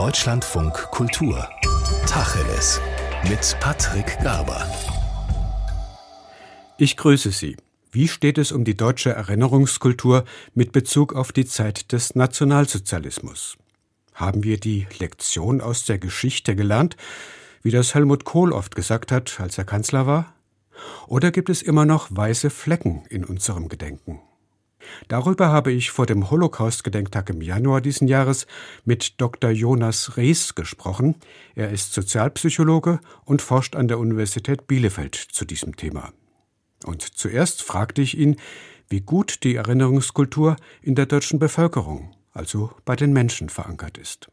Deutschlandfunk Kultur. Tacheles. Mit Patrick Garber. Ich grüße Sie. Wie steht es um die deutsche Erinnerungskultur mit Bezug auf die Zeit des Nationalsozialismus? Haben wir die Lektion aus der Geschichte gelernt, wie das Helmut Kohl oft gesagt hat, als er Kanzler war? Oder gibt es immer noch weiße Flecken in unserem Gedenken? Darüber habe ich vor dem Holocaust-Gedenktag im Januar diesen Jahres mit Dr. Jonas Rees gesprochen. Er ist Sozialpsychologe und forscht an der Universität Bielefeld zu diesem Thema. Und zuerst fragte ich ihn, wie gut die Erinnerungskultur in der deutschen Bevölkerung, also bei den Menschen, verankert ist.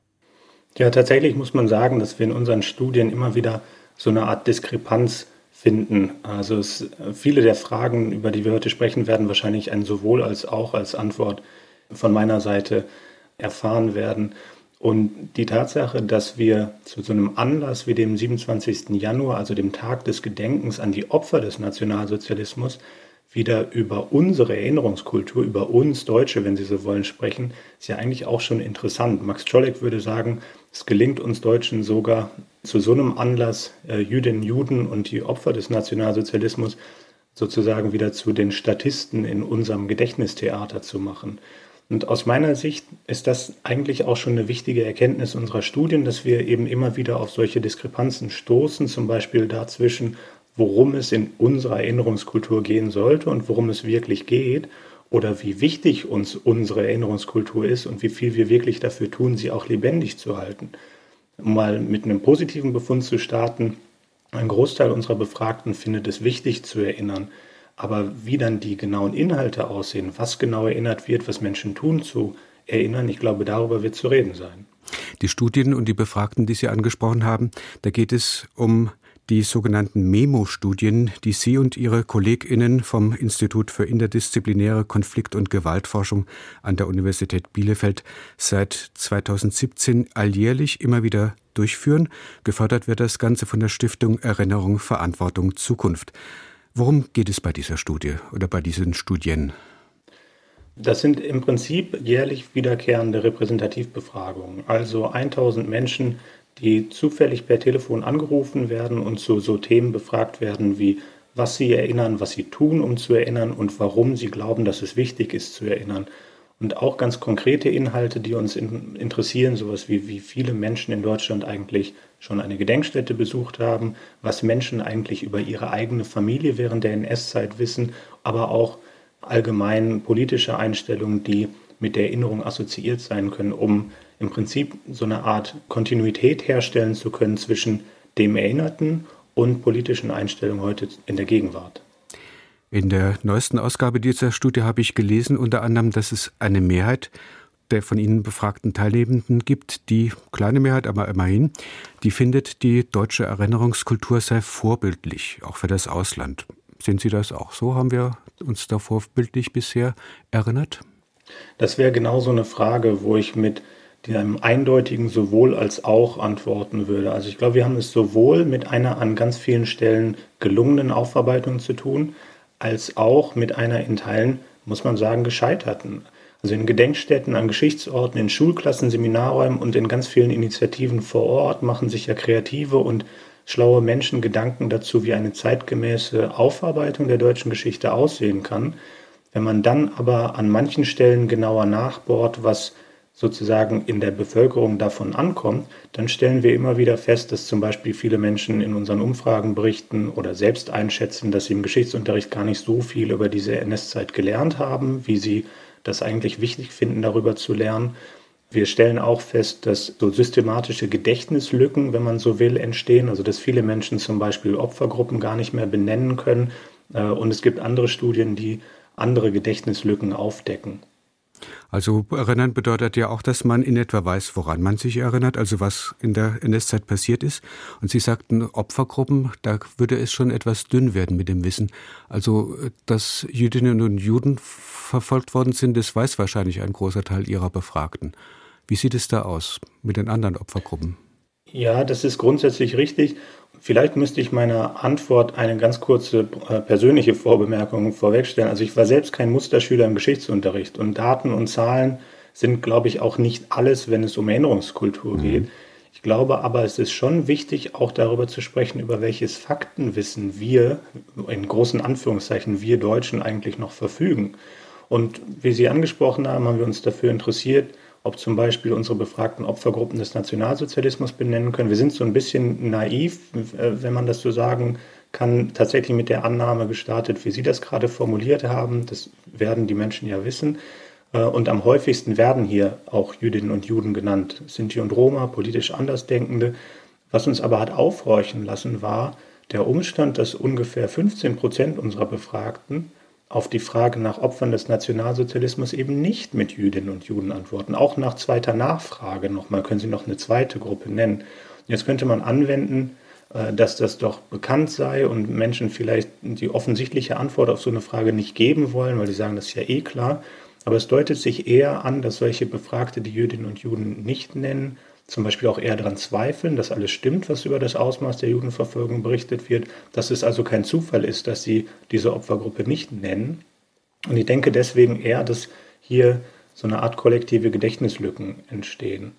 Ja, tatsächlich muss man sagen, dass wir in unseren Studien immer wieder so eine Art Diskrepanz finden. Also es, viele der Fragen, über die wir heute sprechen, werden wahrscheinlich ein sowohl als auch als Antwort von meiner Seite erfahren werden. Und die Tatsache, dass wir zu so einem Anlass wie dem 27. Januar, also dem Tag des Gedenkens an die Opfer des Nationalsozialismus, wieder über unsere Erinnerungskultur, über uns Deutsche, wenn Sie so wollen, sprechen, ist ja eigentlich auch schon interessant. Max Czolek würde sagen, es gelingt uns Deutschen sogar zu so einem Anlass, äh, Jüdinnen, Juden und die Opfer des Nationalsozialismus sozusagen wieder zu den Statisten in unserem Gedächtnistheater zu machen. Und aus meiner Sicht ist das eigentlich auch schon eine wichtige Erkenntnis unserer Studien, dass wir eben immer wieder auf solche Diskrepanzen stoßen, zum Beispiel dazwischen, worum es in unserer Erinnerungskultur gehen sollte und worum es wirklich geht oder wie wichtig uns unsere Erinnerungskultur ist und wie viel wir wirklich dafür tun, sie auch lebendig zu halten. Um mal mit einem positiven Befund zu starten, ein Großteil unserer Befragten findet es wichtig zu erinnern. Aber wie dann die genauen Inhalte aussehen, was genau erinnert wird, was Menschen tun zu erinnern, ich glaube, darüber wird zu reden sein. Die Studien und die Befragten, die Sie angesprochen haben, da geht es um die sogenannten Memo-Studien, die Sie und Ihre KollegInnen vom Institut für interdisziplinäre Konflikt- und Gewaltforschung an der Universität Bielefeld seit 2017 alljährlich immer wieder durchführen. Gefördert wird das Ganze von der Stiftung Erinnerung, Verantwortung, Zukunft. Worum geht es bei dieser Studie oder bei diesen Studien? Das sind im Prinzip jährlich wiederkehrende Repräsentativbefragungen. Also 1000 Menschen die zufällig per Telefon angerufen werden und zu so Themen befragt werden wie was sie erinnern, was sie tun, um zu erinnern und warum sie glauben, dass es wichtig ist zu erinnern. Und auch ganz konkrete Inhalte, die uns in, interessieren, sowas wie wie viele Menschen in Deutschland eigentlich schon eine Gedenkstätte besucht haben, was Menschen eigentlich über ihre eigene Familie während der NS-Zeit wissen, aber auch allgemein politische Einstellungen, die mit der Erinnerung assoziiert sein können, um im Prinzip so eine Art Kontinuität herstellen zu können zwischen dem Erinnerten und politischen Einstellungen heute in der Gegenwart. In der neuesten Ausgabe dieser Studie habe ich gelesen, unter anderem, dass es eine Mehrheit der von Ihnen befragten Teilnehmenden gibt, die kleine Mehrheit, aber immerhin, die findet, die deutsche Erinnerungskultur sei vorbildlich, auch für das Ausland. Sehen Sie das auch so? Haben wir uns da vorbildlich bisher erinnert? Das wäre genau so eine Frage, wo ich mit einem eindeutigen sowohl als auch antworten würde. Also ich glaube, wir haben es sowohl mit einer an ganz vielen Stellen gelungenen Aufarbeitung zu tun, als auch mit einer in Teilen, muss man sagen, gescheiterten. Also in Gedenkstätten, an Geschichtsorten, in Schulklassen, Seminarräumen und in ganz vielen Initiativen vor Ort machen sich ja kreative und schlaue Menschen Gedanken dazu, wie eine zeitgemäße Aufarbeitung der deutschen Geschichte aussehen kann. Wenn man dann aber an manchen Stellen genauer nachbohrt, was sozusagen in der Bevölkerung davon ankommt, dann stellen wir immer wieder fest, dass zum Beispiel viele Menschen in unseren Umfragen berichten oder selbst einschätzen, dass sie im Geschichtsunterricht gar nicht so viel über diese NS-Zeit gelernt haben, wie sie das eigentlich wichtig finden, darüber zu lernen. Wir stellen auch fest, dass so systematische Gedächtnislücken, wenn man so will, entstehen. Also dass viele Menschen zum Beispiel Opfergruppen gar nicht mehr benennen können. Äh, und es gibt andere Studien, die andere Gedächtnislücken aufdecken. Also erinnern bedeutet ja auch, dass man in etwa weiß, woran man sich erinnert, also was in der NS-Zeit passiert ist. Und Sie sagten Opfergruppen, da würde es schon etwas dünn werden mit dem Wissen. Also, dass Jüdinnen und Juden verfolgt worden sind, das weiß wahrscheinlich ein großer Teil Ihrer Befragten. Wie sieht es da aus mit den anderen Opfergruppen? Ja, das ist grundsätzlich richtig. Vielleicht müsste ich meiner Antwort eine ganz kurze äh, persönliche Vorbemerkung vorwegstellen. Also ich war selbst kein Musterschüler im Geschichtsunterricht und Daten und Zahlen sind, glaube ich, auch nicht alles, wenn es um Erinnerungskultur mhm. geht. Ich glaube aber, es ist schon wichtig, auch darüber zu sprechen, über welches Faktenwissen wir, in großen Anführungszeichen, wir Deutschen eigentlich noch verfügen. Und wie Sie angesprochen haben, haben wir uns dafür interessiert, ob zum Beispiel unsere befragten Opfergruppen des Nationalsozialismus benennen können. Wir sind so ein bisschen naiv, äh, wenn man das so sagen kann, tatsächlich mit der Annahme gestartet, wie Sie das gerade formuliert haben. Das werden die Menschen ja wissen. Äh, und am häufigsten werden hier auch Jüdinnen und Juden genannt, Sinti und Roma, politisch Andersdenkende. Was uns aber hat aufhorchen lassen, war der Umstand, dass ungefähr 15 Prozent unserer Befragten auf die Frage nach Opfern des Nationalsozialismus eben nicht mit Jüdinnen und Juden antworten. Auch nach zweiter Nachfrage nochmal können Sie noch eine zweite Gruppe nennen. Jetzt könnte man anwenden, äh, dass das doch bekannt sei und Menschen vielleicht die offensichtliche Antwort auf so eine Frage nicht geben wollen, weil sie sagen, das ist ja eh klar. Aber es deutet sich eher an, dass solche Befragte die Jüdinnen und Juden nicht nennen, zum Beispiel auch eher daran zweifeln, dass alles stimmt, was über das Ausmaß der Judenverfolgung berichtet wird, dass es also kein Zufall ist, dass sie diese Opfergruppe nicht nennen. Und ich denke deswegen eher, dass hier so eine Art kollektive Gedächtnislücken entstehen.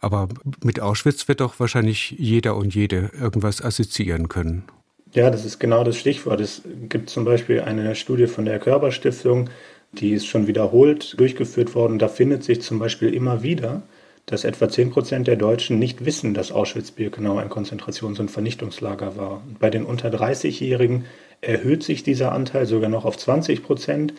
Aber mit Auschwitz wird doch wahrscheinlich jeder und jede irgendwas assoziieren können. Ja, das ist genau das Stichwort. Es gibt zum Beispiel eine Studie von der Körperstiftung, die ist schon wiederholt durchgeführt worden. Da findet sich zum Beispiel immer wieder, dass etwa 10 Prozent der Deutschen nicht wissen, dass Auschwitz-Birkenau ein Konzentrations- und Vernichtungslager war. Bei den unter 30-Jährigen erhöht sich dieser Anteil sogar noch auf 20 Prozent.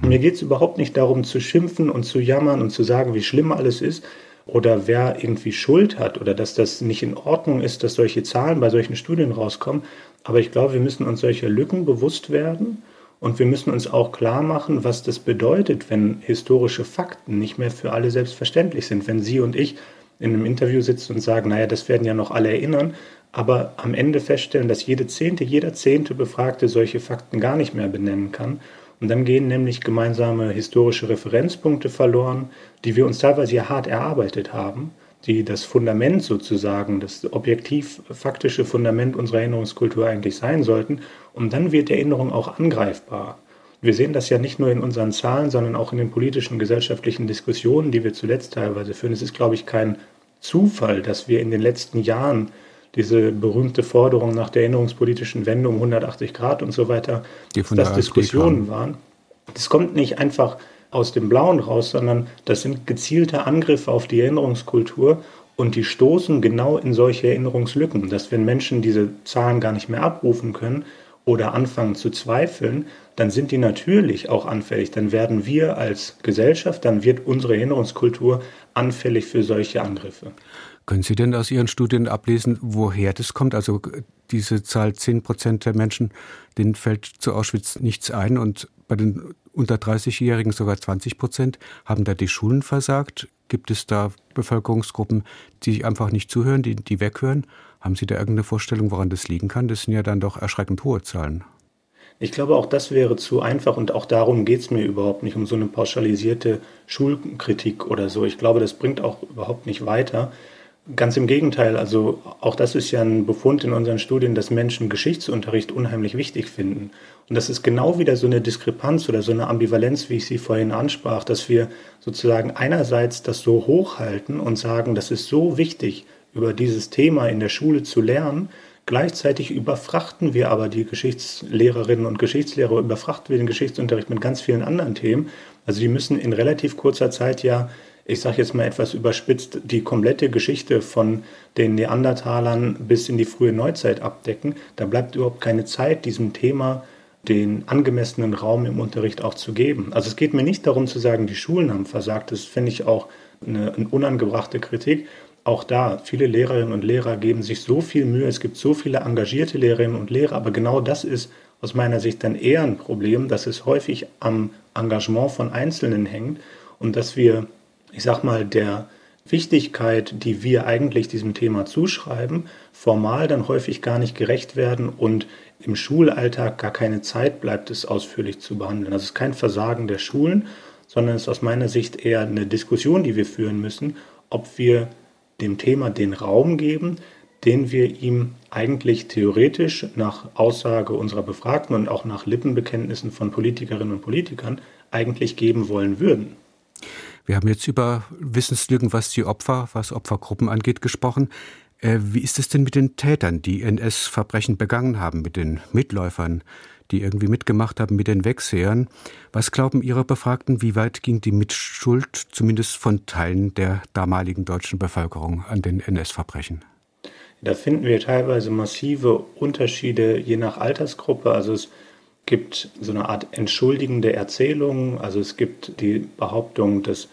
Mir geht es überhaupt nicht darum zu schimpfen und zu jammern und zu sagen, wie schlimm alles ist oder wer irgendwie Schuld hat oder dass das nicht in Ordnung ist, dass solche Zahlen bei solchen Studien rauskommen. Aber ich glaube, wir müssen uns solcher Lücken bewusst werden und wir müssen uns auch klar machen, was das bedeutet, wenn historische Fakten nicht mehr für alle selbstverständlich sind. Wenn Sie und ich in einem Interview sitzen und sagen, naja, das werden ja noch alle erinnern, aber am Ende feststellen, dass jede Zehnte, jeder Zehnte Befragte solche Fakten gar nicht mehr benennen kann. Und dann gehen nämlich gemeinsame historische Referenzpunkte verloren, die wir uns teilweise ja hart erarbeitet haben die das Fundament sozusagen, das objektiv faktische Fundament unserer Erinnerungskultur eigentlich sein sollten. Und dann wird Erinnerung auch angreifbar. Wir sehen das ja nicht nur in unseren Zahlen, sondern auch in den politischen, gesellschaftlichen Diskussionen, die wir zuletzt teilweise führen. Es ist, glaube ich, kein Zufall, dass wir in den letzten Jahren diese berühmte Forderung nach der erinnerungspolitischen Wendung 180 Grad und so weiter, dass Diskussionen waren. Das kommt nicht einfach aus dem Blauen raus, sondern das sind gezielte Angriffe auf die Erinnerungskultur und die stoßen genau in solche Erinnerungslücken, dass wenn Menschen diese Zahlen gar nicht mehr abrufen können oder anfangen zu zweifeln, dann sind die natürlich auch anfällig. Dann werden wir als Gesellschaft, dann wird unsere Erinnerungskultur anfällig für solche Angriffe. Können Sie denn aus Ihren Studien ablesen, woher das kommt? Also diese Zahl 10 Prozent der Menschen, denen fällt zu Auschwitz nichts ein und bei den unter 30-Jährigen sogar 20 Prozent. Haben da die Schulen versagt? Gibt es da Bevölkerungsgruppen, die einfach nicht zuhören, die, die weghören? Haben Sie da irgendeine Vorstellung, woran das liegen kann? Das sind ja dann doch erschreckend hohe Zahlen. Ich glaube, auch das wäre zu einfach und auch darum geht es mir überhaupt nicht, um so eine pauschalisierte Schulkritik oder so. Ich glaube, das bringt auch überhaupt nicht weiter. Ganz im Gegenteil, also auch das ist ja ein Befund in unseren Studien, dass Menschen Geschichtsunterricht unheimlich wichtig finden. Und das ist genau wieder so eine Diskrepanz oder so eine Ambivalenz, wie ich sie vorhin ansprach, dass wir sozusagen einerseits das so hochhalten und sagen, das ist so wichtig, über dieses Thema in der Schule zu lernen, Gleichzeitig überfrachten wir aber die Geschichtslehrerinnen und Geschichtslehrer, überfrachten wir den Geschichtsunterricht mit ganz vielen anderen Themen. Also die müssen in relativ kurzer Zeit ja ich sage jetzt mal etwas überspitzt, die komplette Geschichte von den Neandertalern bis in die frühe Neuzeit abdecken. Da bleibt überhaupt keine Zeit, diesem Thema den angemessenen Raum im Unterricht auch zu geben. Also es geht mir nicht darum zu sagen, die Schulen haben versagt. Das finde ich auch eine, eine unangebrachte Kritik. Auch da, viele Lehrerinnen und Lehrer geben sich so viel Mühe. Es gibt so viele engagierte Lehrerinnen und Lehrer, aber genau das ist aus meiner Sicht dann eher ein Problem, dass es häufig am Engagement von Einzelnen hängt und dass wir ich sag mal, der Wichtigkeit, die wir eigentlich diesem Thema zuschreiben, formal dann häufig gar nicht gerecht werden und im Schulalltag gar keine Zeit bleibt, es ausführlich zu behandeln. Das ist kein Versagen der Schulen, sondern es ist aus meiner Sicht eher eine Diskussion, die wir führen müssen, ob wir dem Thema den Raum geben, den wir ihm eigentlich theoretisch nach Aussage unserer Befragten und auch nach Lippenbekenntnissen von Politikerinnen und Politikern eigentlich geben wollen würden. Wir haben jetzt über Wissenslücken, was die Opfer, was Opfergruppen angeht, gesprochen. Äh, wie ist es denn mit den Tätern, die NS-Verbrechen begangen haben, mit den Mitläufern, die irgendwie mitgemacht haben, mit den Wegsehern? Was glauben Ihre Befragten, wie weit ging die Mitschuld zumindest von Teilen der damaligen deutschen Bevölkerung an den NS-Verbrechen? Da finden wir teilweise massive Unterschiede je nach Altersgruppe. Also es gibt so eine Art entschuldigende Erzählung. Also es gibt die Behauptung, dass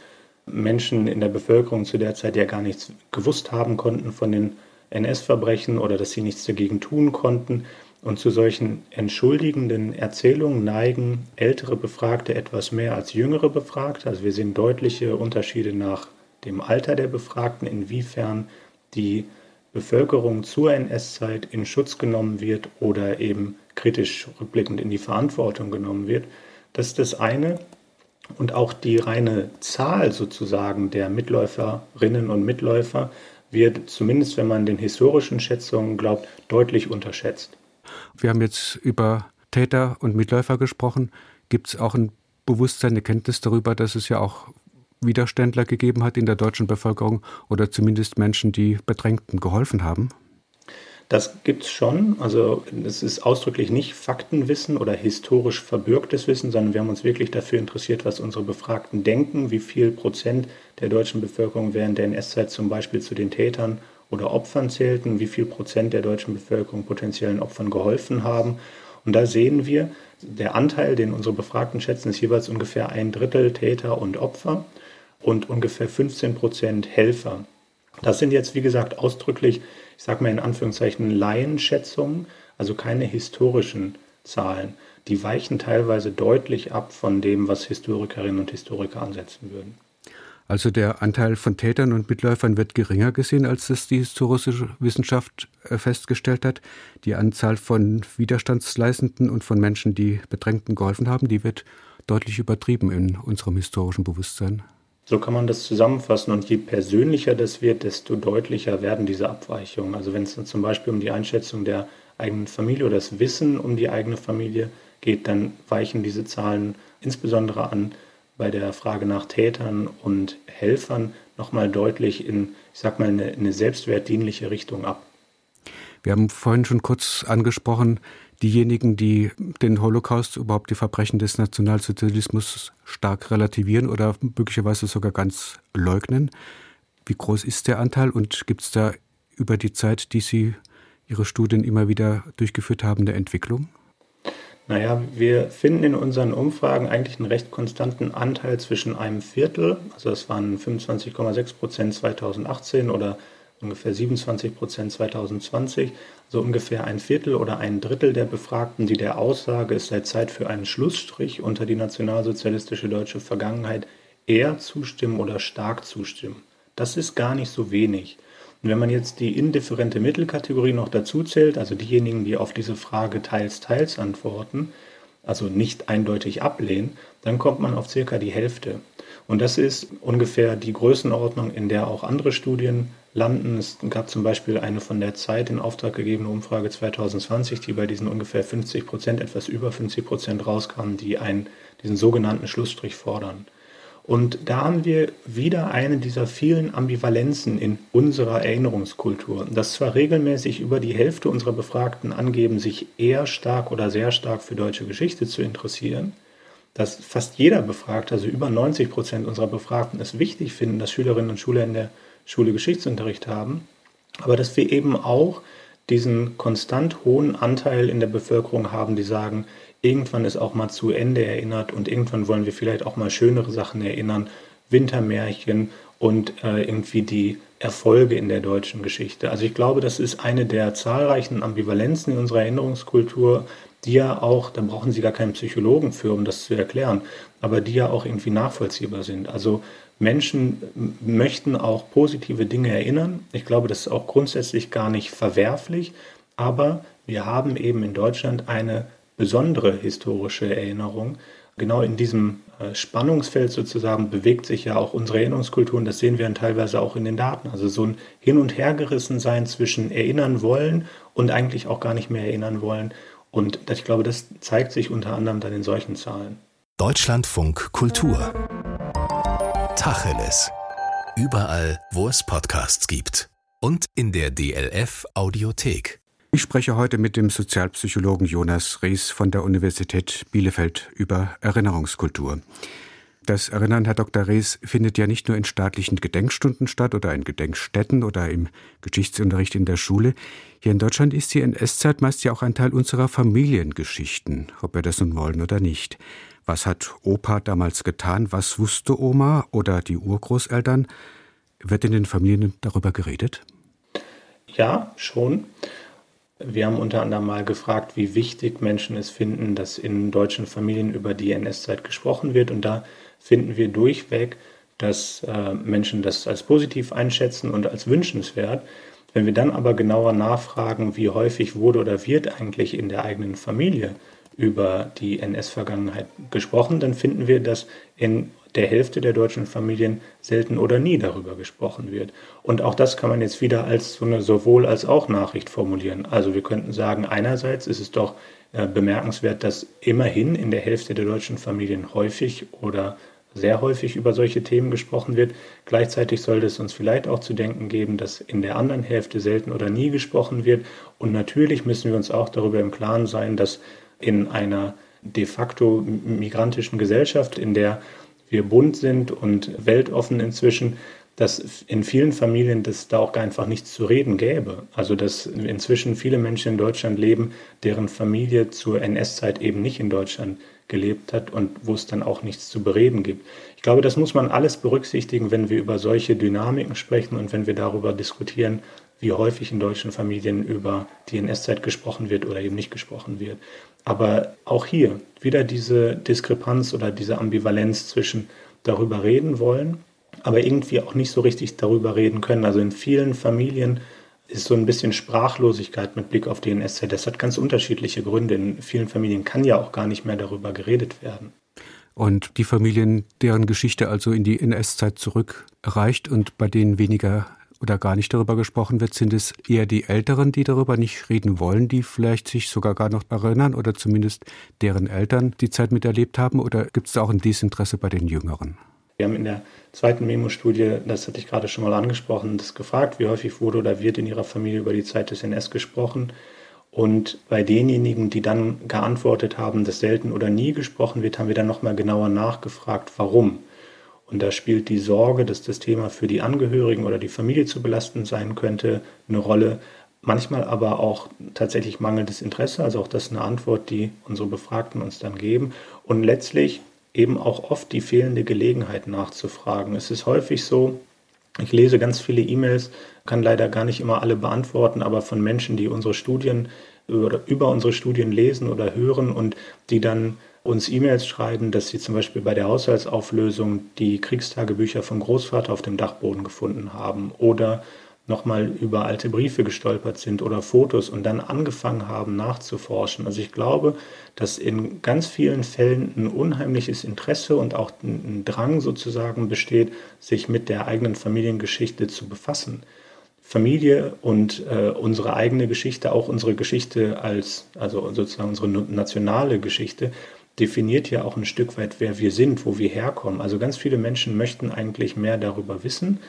Menschen in der Bevölkerung zu der Zeit ja gar nichts gewusst haben konnten von den NS-Verbrechen oder dass sie nichts dagegen tun konnten. Und zu solchen entschuldigenden Erzählungen neigen ältere Befragte etwas mehr als jüngere Befragte. Also wir sehen deutliche Unterschiede nach dem Alter der Befragten, inwiefern die Bevölkerung zur NS-Zeit in Schutz genommen wird oder eben kritisch rückblickend in die Verantwortung genommen wird. Das ist das eine. Und auch die reine Zahl sozusagen der Mitläuferinnen und Mitläufer wird zumindest, wenn man den historischen Schätzungen glaubt, deutlich unterschätzt. Wir haben jetzt über Täter und Mitläufer gesprochen. Gibt es auch ein Bewusstsein, eine Kenntnis darüber, dass es ja auch Widerständler gegeben hat in der deutschen Bevölkerung oder zumindest Menschen, die Bedrängten geholfen haben? Das gibt es schon. Also es ist ausdrücklich nicht Faktenwissen oder historisch verbürgtes Wissen, sondern wir haben uns wirklich dafür interessiert, was unsere Befragten denken, wie viel Prozent der deutschen Bevölkerung während der NS-Zeit zum Beispiel zu den Tätern oder Opfern zählten, wie viel Prozent der deutschen Bevölkerung potenziellen Opfern geholfen haben. Und da sehen wir, der Anteil, den unsere Befragten schätzen, ist jeweils ungefähr ein Drittel Täter und Opfer und ungefähr 15 Prozent Helfer. Das sind jetzt, wie gesagt, ausdrücklich, ich sage mal in Anführungszeichen, Laienschätzungen, also keine historischen Zahlen. Die weichen teilweise deutlich ab von dem, was Historikerinnen und Historiker ansetzen würden. Also der Anteil von Tätern und Mitläufern wird geringer gesehen, als es die historische Wissenschaft äh, festgestellt hat. Die Anzahl von Widerstandsleistenden und von Menschen, die Bedrängten geholfen haben, die wird deutlich übertrieben in unserem historischen Bewusstsein. So kann man das zusammenfassen. Und je persönlicher das wird, desto deutlicher werden diese Abweichungen. Also wenn es zum Beispiel um die Einschätzung der eigenen Familie oder das Wissen um die eigene Familie geht, dann weichen diese Zahlen insbesondere an bei der Frage nach Tätern und Helfern nochmal deutlich in, ich sag mal, eine, eine selbstwertdienliche Richtung ab. Wir haben vorhin schon kurz angesprochen, diejenigen, die den Holocaust, überhaupt die Verbrechen des Nationalsozialismus stark relativieren oder möglicherweise sogar ganz leugnen. Wie groß ist der Anteil und gibt es da über die Zeit, die Sie Ihre Studien immer wieder durchgeführt haben, eine Entwicklung? Naja, wir finden in unseren Umfragen eigentlich einen recht konstanten Anteil zwischen einem Viertel, also das waren 25,6 Prozent 2018 oder ungefähr 27 Prozent 2020, so ungefähr ein Viertel oder ein Drittel der Befragten, die der Aussage, es sei Zeit für einen Schlussstrich unter die nationalsozialistische deutsche Vergangenheit, eher zustimmen oder stark zustimmen. Das ist gar nicht so wenig. Und wenn man jetzt die indifferente Mittelkategorie noch dazu zählt, also diejenigen, die auf diese Frage teils, teils antworten, also nicht eindeutig ablehnen, dann kommt man auf circa die Hälfte. Und das ist ungefähr die Größenordnung, in der auch andere Studien landen. Es gab zum Beispiel eine von der Zeit in Auftrag gegebene Umfrage 2020, die bei diesen ungefähr 50 Prozent, etwas über 50 Prozent rauskam, die einen, diesen sogenannten Schlussstrich fordern. Und da haben wir wieder eine dieser vielen Ambivalenzen in unserer Erinnerungskultur, dass zwar regelmäßig über die Hälfte unserer Befragten angeben, sich eher stark oder sehr stark für deutsche Geschichte zu interessieren, dass fast jeder Befragte, also über 90 Prozent unserer Befragten, es wichtig finden, dass Schülerinnen und Schüler in der Schule Geschichtsunterricht haben, aber dass wir eben auch diesen konstant hohen Anteil in der Bevölkerung haben, die sagen, irgendwann ist auch mal zu Ende erinnert und irgendwann wollen wir vielleicht auch mal schönere Sachen erinnern, Wintermärchen und äh, irgendwie die Erfolge in der deutschen Geschichte. Also ich glaube, das ist eine der zahlreichen Ambivalenzen in unserer Erinnerungskultur, die ja auch, da brauchen Sie gar keinen Psychologen für, um das zu erklären, aber die ja auch irgendwie nachvollziehbar sind. Also Menschen möchten auch positive Dinge erinnern. Ich glaube, das ist auch grundsätzlich gar nicht verwerflich, aber wir haben eben in Deutschland eine besondere historische Erinnerung. Genau in diesem äh, Spannungsfeld sozusagen bewegt sich ja auch unsere Erinnerungskultur und das sehen wir dann teilweise auch in den Daten. Also so ein Hin- und Hergerissen sein zwischen erinnern wollen und eigentlich auch gar nicht mehr erinnern wollen. Und ich glaube, das zeigt sich unter anderem dann in solchen Zahlen. Deutschlandfunk Kultur Tacheles. Überall, wo es Podcasts gibt. Und in der DLF Audiothek. Ich spreche heute mit dem Sozialpsychologen Jonas Rees von der Universität Bielefeld über Erinnerungskultur. Das Erinnern, Herr Dr. Rees, findet ja nicht nur in staatlichen Gedenkstunden statt oder in Gedenkstätten oder im Geschichtsunterricht in der Schule. Hier in Deutschland ist die NS-Zeit meist ja auch ein Teil unserer Familiengeschichten, ob wir das nun wollen oder nicht. Was hat Opa damals getan? Was wusste Oma oder die Urgroßeltern? Wird in den Familien darüber geredet? Ja, schon. Wir haben unter anderem mal gefragt, wie wichtig Menschen es finden, dass in deutschen Familien über die NS-Zeit gesprochen wird. Und da finden wir durchweg, dass äh, Menschen das als positiv einschätzen und als wünschenswert. Wenn wir dann aber genauer nachfragen, wie häufig wurde oder wird eigentlich in der eigenen Familie über die NS-Vergangenheit gesprochen, dann finden wir, dass in der Hälfte der deutschen Familien selten oder nie darüber gesprochen wird. Und auch das kann man jetzt wieder als so eine sowohl als auch Nachricht formulieren. Also wir könnten sagen, einerseits ist es doch äh, bemerkenswert, dass immerhin in der Hälfte der deutschen Familien häufig oder sehr häufig über solche Themen gesprochen wird. Gleichzeitig sollte es uns vielleicht auch zu denken geben, dass in der anderen Hälfte selten oder nie gesprochen wird. Und natürlich müssen wir uns auch darüber im Klaren sein, dass in einer de facto migrantischen Gesellschaft, in der wir bunt sind und weltoffen inzwischen, dass in vielen Familien das da auch einfach nichts zu reden gäbe. Also dass inzwischen viele Menschen in Deutschland leben, deren Familie zur NS-Zeit eben nicht in Deutschland gelebt hat und wo es dann auch nichts zu bereden gibt. Ich glaube, das muss man alles berücksichtigen, wenn wir über solche Dynamiken sprechen und wenn wir darüber diskutieren, wie häufig in deutschen Familien über die NS-Zeit gesprochen wird oder eben nicht gesprochen wird. Aber auch hier wieder diese Diskrepanz oder diese Ambivalenz zwischen darüber reden wollen, aber irgendwie auch nicht so richtig darüber reden können. Also in vielen Familien ist so ein bisschen Sprachlosigkeit mit Blick auf die NS-Zeit. Das hat ganz unterschiedliche Gründe. In vielen Familien kann ja auch gar nicht mehr darüber geredet werden. Und die Familien, deren Geschichte also in die NS-Zeit zurückreicht und bei denen weniger oder gar nicht darüber gesprochen wird, sind es eher die Älteren, die darüber nicht reden wollen, die vielleicht sich sogar gar noch erinnern oder zumindest deren Eltern die Zeit miterlebt haben? Oder gibt es da auch ein Desinteresse bei den Jüngeren? Wir haben in der zweiten Memo-Studie, das hatte ich gerade schon mal angesprochen, das gefragt, wie häufig wurde oder wird in Ihrer Familie über die Zeit des NS gesprochen. Und bei denjenigen, die dann geantwortet haben, dass selten oder nie gesprochen wird, haben wir dann nochmal genauer nachgefragt, warum. Und da spielt die Sorge, dass das Thema für die Angehörigen oder die Familie zu belastend sein könnte, eine Rolle. Manchmal aber auch tatsächlich mangelndes Interesse. Also auch das ist eine Antwort, die unsere Befragten uns dann geben. Und letztlich eben auch oft die fehlende Gelegenheit nachzufragen. Es ist häufig so, ich lese ganz viele E-Mails, kann leider gar nicht immer alle beantworten, aber von Menschen, die unsere Studien oder über unsere Studien lesen oder hören und die dann uns E-Mails schreiben, dass sie zum Beispiel bei der Haushaltsauflösung die Kriegstagebücher vom Großvater auf dem Dachboden gefunden haben oder nochmal über alte Briefe gestolpert sind oder Fotos und dann angefangen haben nachzuforschen. Also ich glaube, dass in ganz vielen Fällen ein unheimliches Interesse und auch ein Drang sozusagen besteht, sich mit der eigenen Familiengeschichte zu befassen. Familie und äh, unsere eigene Geschichte, auch unsere Geschichte als, also sozusagen unsere nationale Geschichte, definiert ja auch ein Stück weit, wer wir sind, wo wir herkommen. Also ganz viele Menschen möchten eigentlich mehr darüber wissen,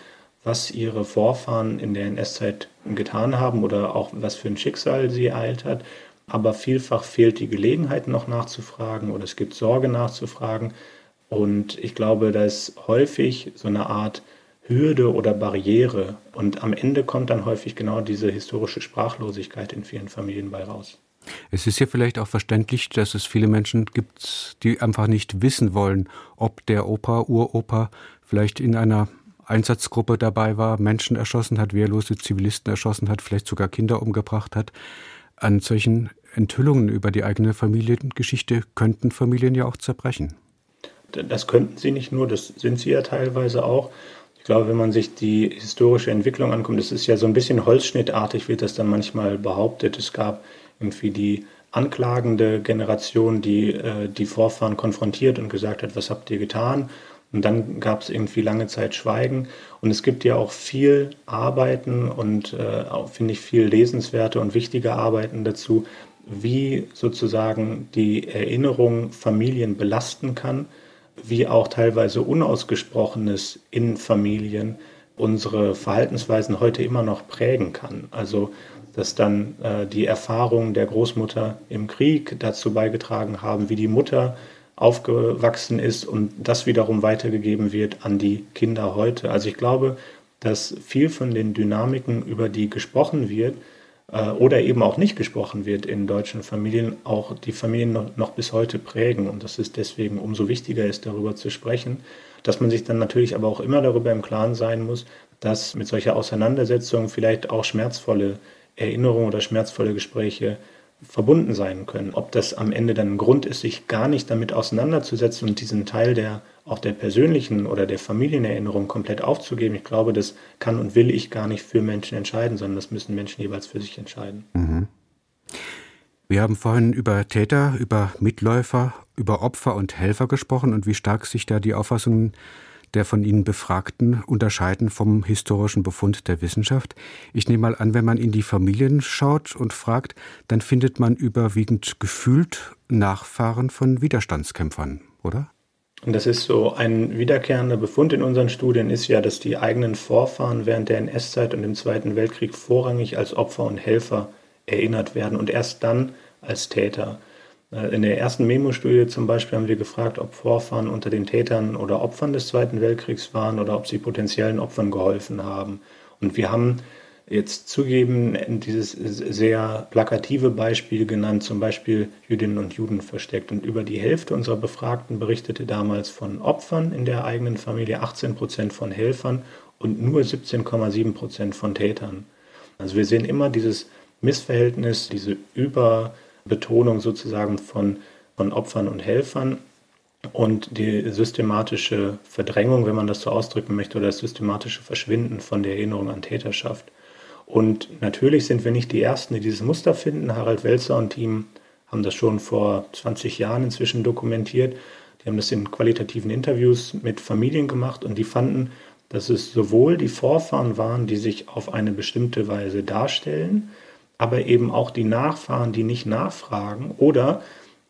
was ihre Vorfahren in der NS-Zeit getan haben oder auch was für ein Schicksal sie ereilt hat. Aber vielfach fehlt die Gelegenheit noch nachzufragen oder es gibt Sorge nachzufragen. Und ich glaube, da ist häufig so eine Art Hürde oder Barriere. Und am Ende kommt dann häufig genau diese historische Sprachlosigkeit in vielen Familien bei raus. Es ist ja vielleicht auch verständlich, dass es viele Menschen gibt, die einfach nicht wissen wollen, ob der Opa, Uropa vielleicht in einer Einsatzgruppe dabei war, Menschen erschossen hat, wehrlose Zivilisten erschossen hat, vielleicht sogar Kinder umgebracht hat. An solchen Enthüllungen über die eigene Familiengeschichte könnten Familien ja auch zerbrechen. Das könnten sie nicht nur, das sind sie ja teilweise auch. Ich glaube, wenn man sich die historische Entwicklung anguckt, das ist ja so ein bisschen holzschnittartig, wird das dann manchmal behauptet. Es gab irgendwie die anklagende Generation, die äh, die Vorfahren konfrontiert und gesagt hat, was habt ihr getan? Und dann gab es irgendwie lange Zeit Schweigen. Und es gibt ja auch viel Arbeiten und äh, finde ich, viel lesenswerte und wichtige Arbeiten dazu, wie sozusagen die Erinnerung Familien belasten kann, wie auch teilweise Unausgesprochenes in Familien unsere Verhaltensweisen heute immer noch prägen kann. Also dass dann äh, die Erfahrungen der Großmutter im Krieg dazu beigetragen haben, wie die Mutter aufgewachsen ist und das wiederum weitergegeben wird an die Kinder heute. Also ich glaube, dass viel von den Dynamiken, über die gesprochen wird äh, oder eben auch nicht gesprochen wird in deutschen Familien, auch die Familien noch, noch bis heute prägen und dass es deswegen umso wichtiger ist, darüber zu sprechen, dass man sich dann natürlich aber auch immer darüber im Klaren sein muss, dass mit solcher Auseinandersetzung vielleicht auch schmerzvolle Erinnerungen oder schmerzvolle Gespräche verbunden sein können. Ob das am Ende dann ein Grund ist, sich gar nicht damit auseinanderzusetzen und diesen Teil der auch der persönlichen oder der Familienerinnerung komplett aufzugeben, ich glaube, das kann und will ich gar nicht für Menschen entscheiden, sondern das müssen Menschen jeweils für sich entscheiden. Mhm. Wir haben vorhin über Täter, über Mitläufer, über Opfer und Helfer gesprochen und wie stark sich da die Auffassungen der von Ihnen Befragten unterscheiden vom historischen Befund der Wissenschaft. Ich nehme mal an, wenn man in die Familien schaut und fragt, dann findet man überwiegend gefühlt Nachfahren von Widerstandskämpfern, oder? Und das ist so ein wiederkehrender Befund in unseren Studien ist ja, dass die eigenen Vorfahren während der NS-Zeit und im Zweiten Weltkrieg vorrangig als Opfer und Helfer erinnert werden und erst dann als Täter. Äh, in der ersten Memo-Studie zum Beispiel haben wir gefragt, ob Vorfahren unter den Tätern oder Opfern des Zweiten Weltkriegs waren oder ob sie potenziellen Opfern geholfen haben. Und wir haben jetzt zugeben dieses sehr plakative Beispiel genannt, zum Beispiel Jüdinnen und Juden versteckt. Und über die Hälfte unserer Befragten berichtete damals von Opfern in der eigenen Familie, 18 Prozent von Helfern und nur 17,7 Prozent von Tätern. Also wir sehen immer dieses Missverhältnis, diese Über- Betonung sozusagen von, von Opfern und Helfern und die systematische Verdrängung, wenn man das so ausdrücken möchte, oder das systematische Verschwinden von der Erinnerung an Täterschaft. Und natürlich sind wir nicht die Ersten, die dieses Muster finden. Harald Welzer und Team haben das schon vor 20 Jahren inzwischen dokumentiert. Die haben das in qualitativen Interviews mit Familien gemacht und die fanden, dass es sowohl die Vorfahren waren, die sich auf eine bestimmte Weise darstellen, aber eben auch die Nachfahren, die nicht nachfragen oder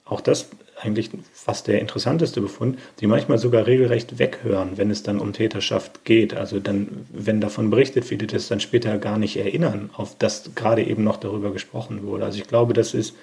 auch das eigentlich fast der interessanteste Befund, die manchmal sogar regelrecht weghören, wenn es dann um Täterschaft geht. Also dann, wenn davon berichtet wird, das dann später gar nicht erinnern, auf das gerade eben noch darüber gesprochen wurde. Also ich glaube, das ist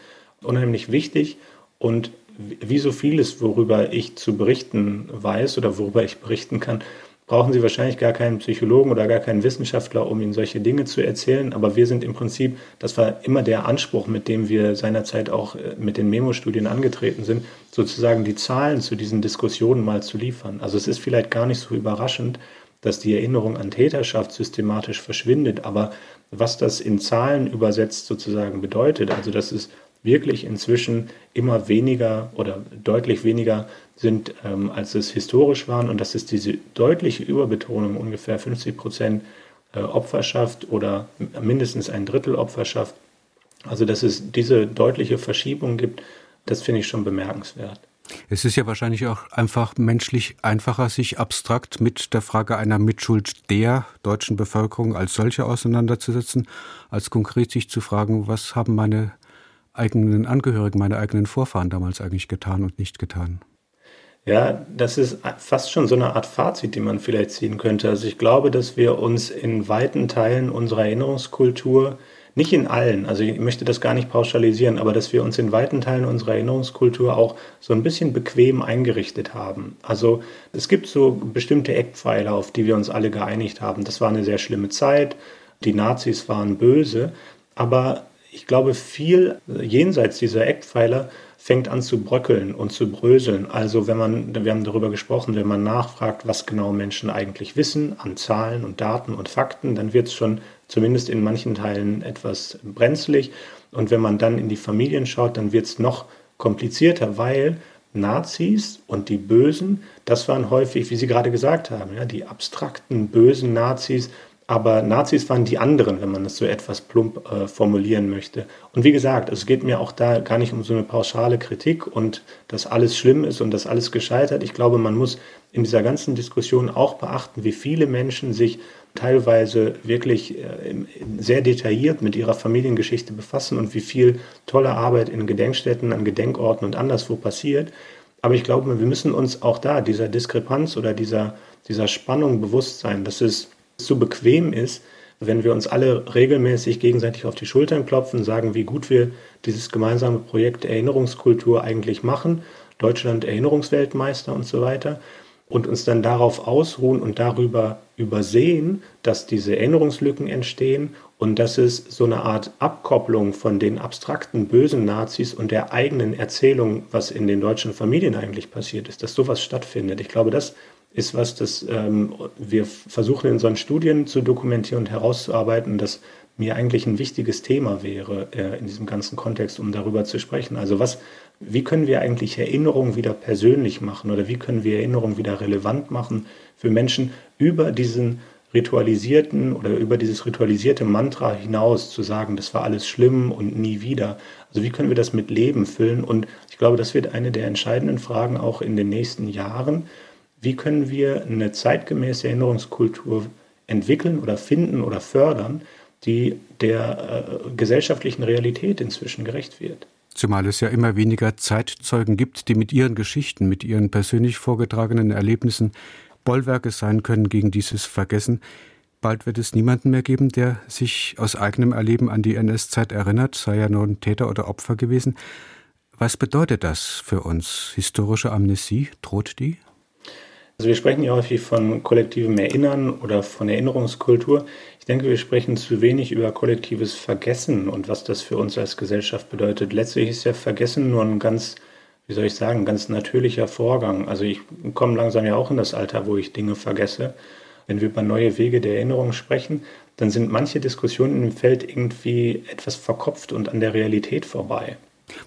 unheimlich wichtig und wie so vieles, worüber ich zu berichten weiß oder worüber ich berichten kann, brauchen Sie wahrscheinlich gar keinen Psychologen oder gar keinen Wissenschaftler, um Ihnen solche Dinge zu erzählen. Aber wir sind im Prinzip, das war immer der Anspruch, mit dem wir seinerzeit auch äh, mit den Memo-Studien angetreten sind, sozusagen die Zahlen zu diesen Diskussionen mal zu liefern. Also es ist vielleicht gar nicht so überraschend, dass die Erinnerung an Täterschaft systematisch verschwindet. Aber was das in Zahlen übersetzt sozusagen bedeutet, also dass es wirklich inzwischen immer weniger oder deutlich weniger sind, ähm, als es historisch waren. Und das ist diese deutliche Überbetonung, ungefähr 50 Prozent äh, Opferschaft oder mindestens ein Drittel Opferschaft. Also, dass es diese deutliche Verschiebung gibt, das finde ich schon bemerkenswert. Es ist ja wahrscheinlich auch einfach menschlich einfacher, sich abstrakt mit der Frage einer Mitschuld der deutschen Bevölkerung als solche auseinanderzusetzen, als konkret sich zu fragen, was haben meine eigenen Angehörigen, meine eigenen Vorfahren damals eigentlich getan und nicht getan. Ja, das ist fast schon so eine Art Fazit, die man vielleicht ziehen könnte. Also ich glaube, dass wir uns in weiten Teilen unserer Erinnerungskultur, nicht in allen, also ich möchte das gar nicht pauschalisieren, aber dass wir uns in weiten Teilen unserer Erinnerungskultur auch so ein bisschen bequem eingerichtet haben. Also es gibt so bestimmte Eckpfeiler, auf die wir uns alle geeinigt haben. Das war eine sehr schlimme Zeit, die Nazis waren böse, aber ich glaube, viel jenseits dieser Eckpfeiler fängt an zu bröckeln und zu bröseln. Also wenn man, wir haben darüber gesprochen, wenn man nachfragt, was genau Menschen eigentlich wissen an Zahlen und Daten und Fakten, dann wird es schon zumindest in manchen Teilen etwas brenzlig. Und wenn man dann in die Familien schaut, dann wird es noch komplizierter, weil Nazis und die Bösen, das waren häufig, wie Sie gerade gesagt haben, ja, die abstrakten bösen Nazis, aber Nazis waren die anderen, wenn man das so etwas plump äh, formulieren möchte. Und wie gesagt, es geht mir auch da gar nicht um so eine pauschale Kritik und dass alles schlimm ist und dass alles gescheitert. Ich glaube, man muss in dieser ganzen Diskussion auch beachten, wie viele Menschen sich teilweise wirklich äh, sehr detailliert mit ihrer Familiengeschichte befassen und wie viel tolle Arbeit in Gedenkstätten, an Gedenkorten und anderswo passiert. Aber ich glaube, wir müssen uns auch da dieser Diskrepanz oder dieser, dieser Spannung bewusst sein, dass es zu bequem ist, wenn wir uns alle regelmäßig gegenseitig auf die Schultern klopfen, sagen, wie gut wir dieses gemeinsame Projekt Erinnerungskultur eigentlich machen, Deutschland Erinnerungsweltmeister und so weiter, und uns dann darauf ausruhen und darüber übersehen, dass diese Erinnerungslücken entstehen und dass es so eine Art Abkopplung von den abstrakten bösen Nazis und der eigenen Erzählung, was in den deutschen Familien eigentlich passiert ist, dass sowas stattfindet. Ich glaube, das ist was, das ähm, wir versuchen in unseren Studien zu dokumentieren und herauszuarbeiten, das mir eigentlich ein wichtiges Thema wäre äh, in diesem ganzen Kontext, um darüber zu sprechen. Also was, wie können wir eigentlich Erinnerungen wieder persönlich machen oder wie können wir Erinnerungen wieder relevant machen für Menschen über diesen ritualisierten oder über dieses ritualisierte Mantra hinaus zu sagen, das war alles schlimm und nie wieder. Also wie können wir das mit Leben füllen? Und ich glaube, das wird eine der entscheidenden Fragen auch in den nächsten Jahren wie können wir eine zeitgemäße Erinnerungskultur entwickeln oder finden oder fördern, die der äh, gesellschaftlichen Realität inzwischen gerecht wird. Zumal es ja immer weniger Zeitzeugen gibt, die mit ihren Geschichten, mit ihren persönlich vorgetragenen Erlebnissen Bollwerke sein können gegen dieses Vergessen. Bald wird es niemanden mehr geben, der sich aus eigenem Erleben an die NS-Zeit erinnert, sei er nun Täter oder Opfer gewesen. Was bedeutet das für uns? Historische Amnesie? Droht die? Also wir sprechen ja häufig von kollektivem Erinnern oder von Erinnerungskultur. Ich denke, wir sprechen zu wenig über kollektives Vergessen und was das für uns als Gesellschaft bedeutet. Letztlich ist ja Vergessen nur ein ganz, wie soll ich sagen, ganz natürlicher Vorgang. Also ich komme langsam ja auch in das Alter, wo ich Dinge vergesse. Wenn wir über neue Wege der Erinnerung sprechen, dann sind manche Diskussionen im Feld irgendwie etwas verkopft und an der Realität vorbei.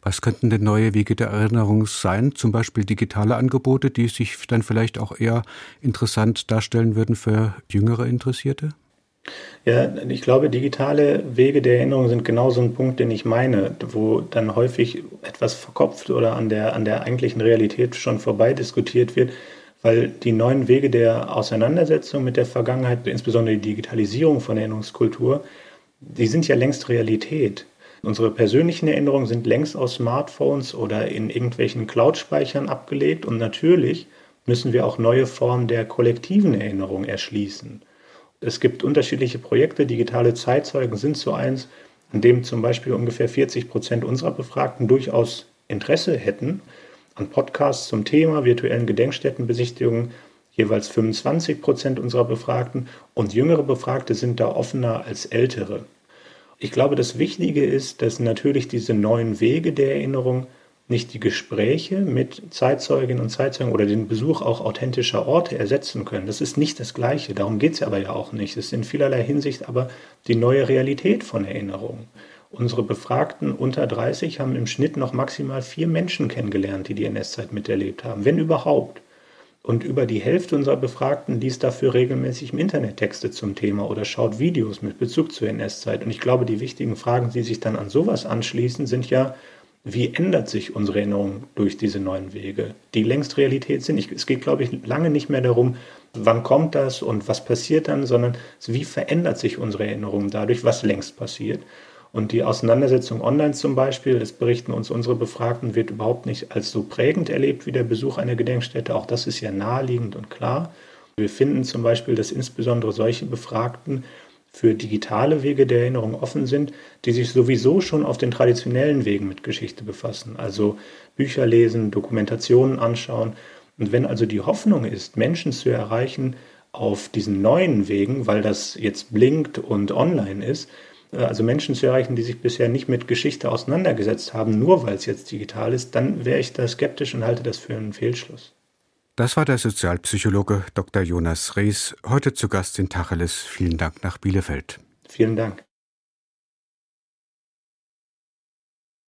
Was könnten denn neue Wege der Erinnerung sein? Zum Beispiel digitale Angebote, die sich dann vielleicht auch eher interessant darstellen würden für jüngere Interessierte? Ja, ich glaube, digitale Wege der Erinnerung sind genau so ein Punkt, den ich meine, wo dann häufig etwas verkopft oder an der, an der eigentlichen Realität schon vorbei diskutiert wird, weil die neuen Wege der Auseinandersetzung mit der Vergangenheit, insbesondere die Digitalisierung von Erinnerungskultur, die sind ja längst Realität. Unsere persönlichen Erinnerungen sind längst aus Smartphones oder in irgendwelchen Cloud-Speichern abgelegt und natürlich müssen wir auch neue Formen der kollektiven Erinnerung erschließen. Es gibt unterschiedliche Projekte, digitale Zeitzeugen sind so eins, an dem zum Beispiel ungefähr 40 Prozent unserer Befragten durchaus Interesse hätten an Podcasts zum Thema virtuellen Gedenkstättenbesichtigungen, jeweils 25 Prozent unserer Befragten und jüngere Befragte sind da offener als ältere. Ich glaube, das Wichtige ist, dass natürlich diese neuen Wege der Erinnerung nicht die Gespräche mit Zeitzeuginnen und Zeitzeugen oder den Besuch auch authentischer Orte ersetzen können. Das ist nicht das Gleiche, darum geht es aber ja auch nicht. Es ist in vielerlei Hinsicht aber die neue Realität von Erinnerungen. Unsere Befragten unter 30 haben im Schnitt noch maximal vier Menschen kennengelernt, die die NS-Zeit miterlebt haben, wenn überhaupt. Und über die Hälfte unserer Befragten liest dafür regelmäßig im Internet Texte zum Thema oder schaut Videos mit Bezug zur NS-Zeit. Und ich glaube, die wichtigen Fragen, die sich dann an sowas anschließen, sind ja, wie ändert sich unsere Erinnerung durch diese neuen Wege, die längst Realität sind? Es geht, glaube ich, lange nicht mehr darum, wann kommt das und was passiert dann, sondern wie verändert sich unsere Erinnerung dadurch, was längst passiert. Und die Auseinandersetzung online zum Beispiel, das berichten uns unsere Befragten, wird überhaupt nicht als so prägend erlebt wie der Besuch einer Gedenkstätte. Auch das ist ja naheliegend und klar. Wir finden zum Beispiel, dass insbesondere solche Befragten für digitale Wege der Erinnerung offen sind, die sich sowieso schon auf den traditionellen Wegen mit Geschichte befassen, also Bücher lesen, Dokumentationen anschauen. Und wenn also die Hoffnung ist, Menschen zu erreichen auf diesen neuen Wegen, weil das jetzt blinkt und online ist, also Menschen zu erreichen, die sich bisher nicht mit Geschichte auseinandergesetzt haben, nur weil es jetzt digital ist, dann wäre ich da skeptisch und halte das für einen Fehlschluss. Das war der Sozialpsychologe Dr. Jonas Rees, heute zu Gast in Tacheles. Vielen Dank nach Bielefeld. Vielen Dank.